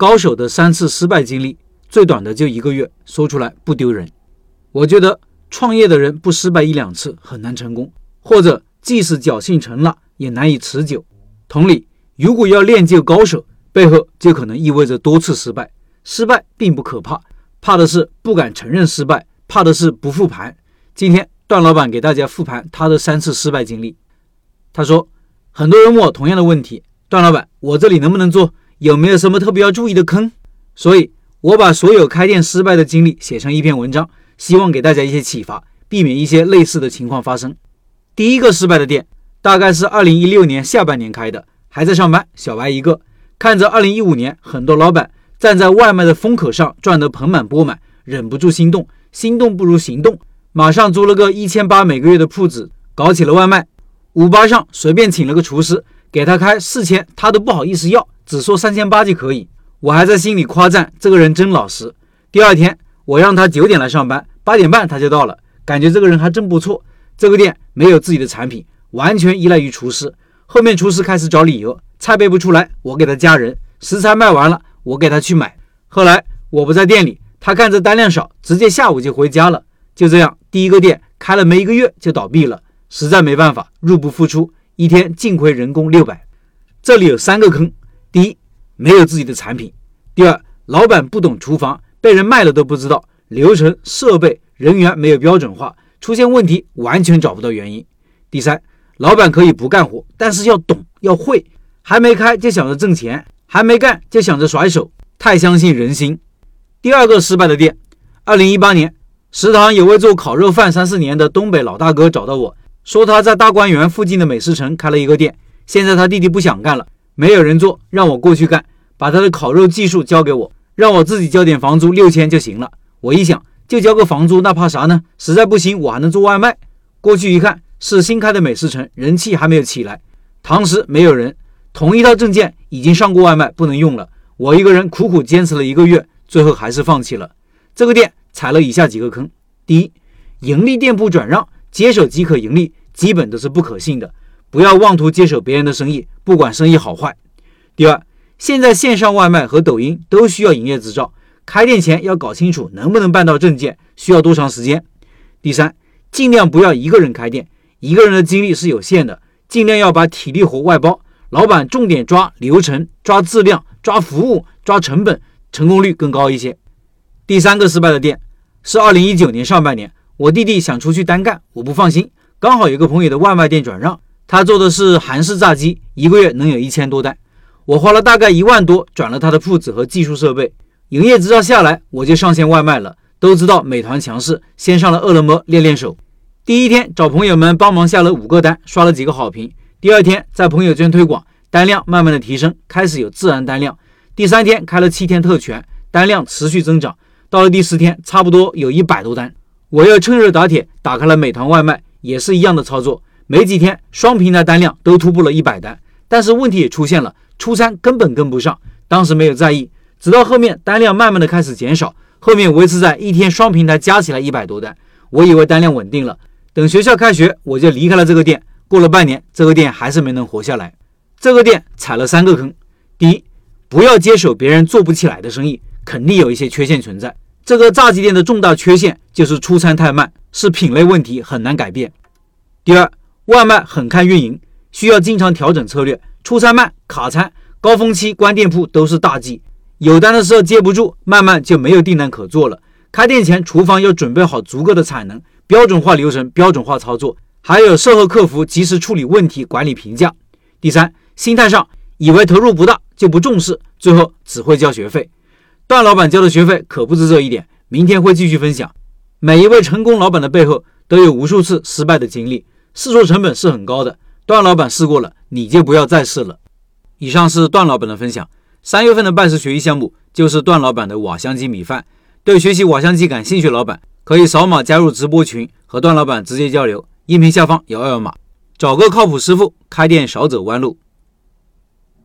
高手的三次失败经历，最短的就一个月，说出来不丢人。我觉得创业的人不失败一两次很难成功，或者即使侥幸成了，也难以持久。同理，如果要练就高手，背后就可能意味着多次失败。失败并不可怕，怕的是不敢承认失败，怕的是不复盘。今天段老板给大家复盘他的三次失败经历。他说，很多人问我同样的问题，段老板，我这里能不能做？有没有什么特别要注意的坑？所以，我把所有开店失败的经历写成一篇文章，希望给大家一些启发，避免一些类似的情况发生。第一个失败的店，大概是二零一六年下半年开的，还在上班，小白一个。看着二零一五年很多老板站在外卖的风口上赚得盆满钵满，忍不住心动，心动不如行动，马上租了个一千八每个月的铺子，搞起了外卖。五八上随便请了个厨师，给他开四千，他都不好意思要。只说三千八就可以，我还在心里夸赞这个人真老实。第二天我让他九点来上班，八点半他就到了，感觉这个人还真不错。这个店没有自己的产品，完全依赖于厨师。后面厨师开始找理由，菜备不出来，我给他加人；食材卖完了，我给他去买。后来我不在店里，他看着单量少，直接下午就回家了。就这样，第一个店开了没一个月就倒闭了，实在没办法，入不敷出，一天净亏人工六百。这里有三个坑。第一，没有自己的产品；第二，老板不懂厨房，被人卖了都不知道流程、设备、人员没有标准化，出现问题完全找不到原因；第三，老板可以不干活，但是要懂要会，还没开就想着挣钱，还没干就想着甩手，太相信人心。第二个失败的店，二零一八年，食堂有位做烤肉饭三四年的东北老大哥找到我说，他在大观园附近的美食城开了一个店，现在他弟弟不想干了。没有人做，让我过去干，把他的烤肉技术交给我，让我自己交点房租六千就行了。我一想，就交个房租，那怕啥呢？实在不行，我还能做外卖。过去一看，是新开的美食城，人气还没有起来，堂食没有人，同一套证件已经上过外卖，不能用了。我一个人苦苦坚持了一个月，最后还是放弃了。这个店踩了以下几个坑：第一，盈利店铺转让，接手即可盈利，基本都是不可信的。不要妄图接手别人的生意，不管生意好坏。第二，现在线上外卖和抖音都需要营业执照，开店前要搞清楚能不能办到证件，需要多长时间。第三，尽量不要一个人开店，一个人的精力是有限的，尽量要把体力活外包，老板重点抓流程、抓质量、抓服务、抓成本，成功率更高一些。第三个失败的店是二零一九年上半年，我弟弟想出去单干，我不放心，刚好有个朋友的外卖店转让。他做的是韩式炸鸡，一个月能有一千多单。我花了大概一万多转了他的铺子和技术设备，营业执照下来我就上线外卖了。都知道美团强势，先上了饿了么练练手。第一天找朋友们帮忙下了五个单，刷了几个好评。第二天在朋友圈推广，单量慢慢的提升，开始有自然单量。第三天开了七天特权，单量持续增长。到了第十天，差不多有一百多单。我又趁热打铁，打开了美团外卖，也是一样的操作。没几天，双平台单量都突破了一百单，但是问题也出现了，出餐根本跟不上。当时没有在意，直到后面单量慢慢的开始减少，后面维持在一天双平台加起来一百多单，我以为单量稳定了。等学校开学，我就离开了这个店。过了半年，这个店还是没能活下来。这个店踩了三个坑：第一，不要接手别人做不起来的生意，肯定有一些缺陷存在。这个炸鸡店的重大缺陷就是出餐太慢，是品类问题，很难改变。第二。外卖很看运营，需要经常调整策略。出餐慢、卡餐、高峰期关店铺都是大忌。有单的时候接不住，慢慢就没有订单可做了。开店前，厨房要准备好足够的产能，标准化流程、标准化操作，还有售后客服及时处理问题、管理评价。第三，心态上以为投入不大就不重视，最后只会交学费。段老板交的学费可不止这一点，明天会继续分享。每一位成功老板的背后都有无数次失败的经历。试错成本是很高的，段老板试过了，你就不要再试了。以上是段老板的分享。三月份的拜师学艺项目就是段老板的瓦香鸡米饭。对学习瓦香鸡感兴趣老板，可以扫码加入直播群，和段老板直接交流。音频下方有二维码，找个靠谱师傅，开店少走弯路。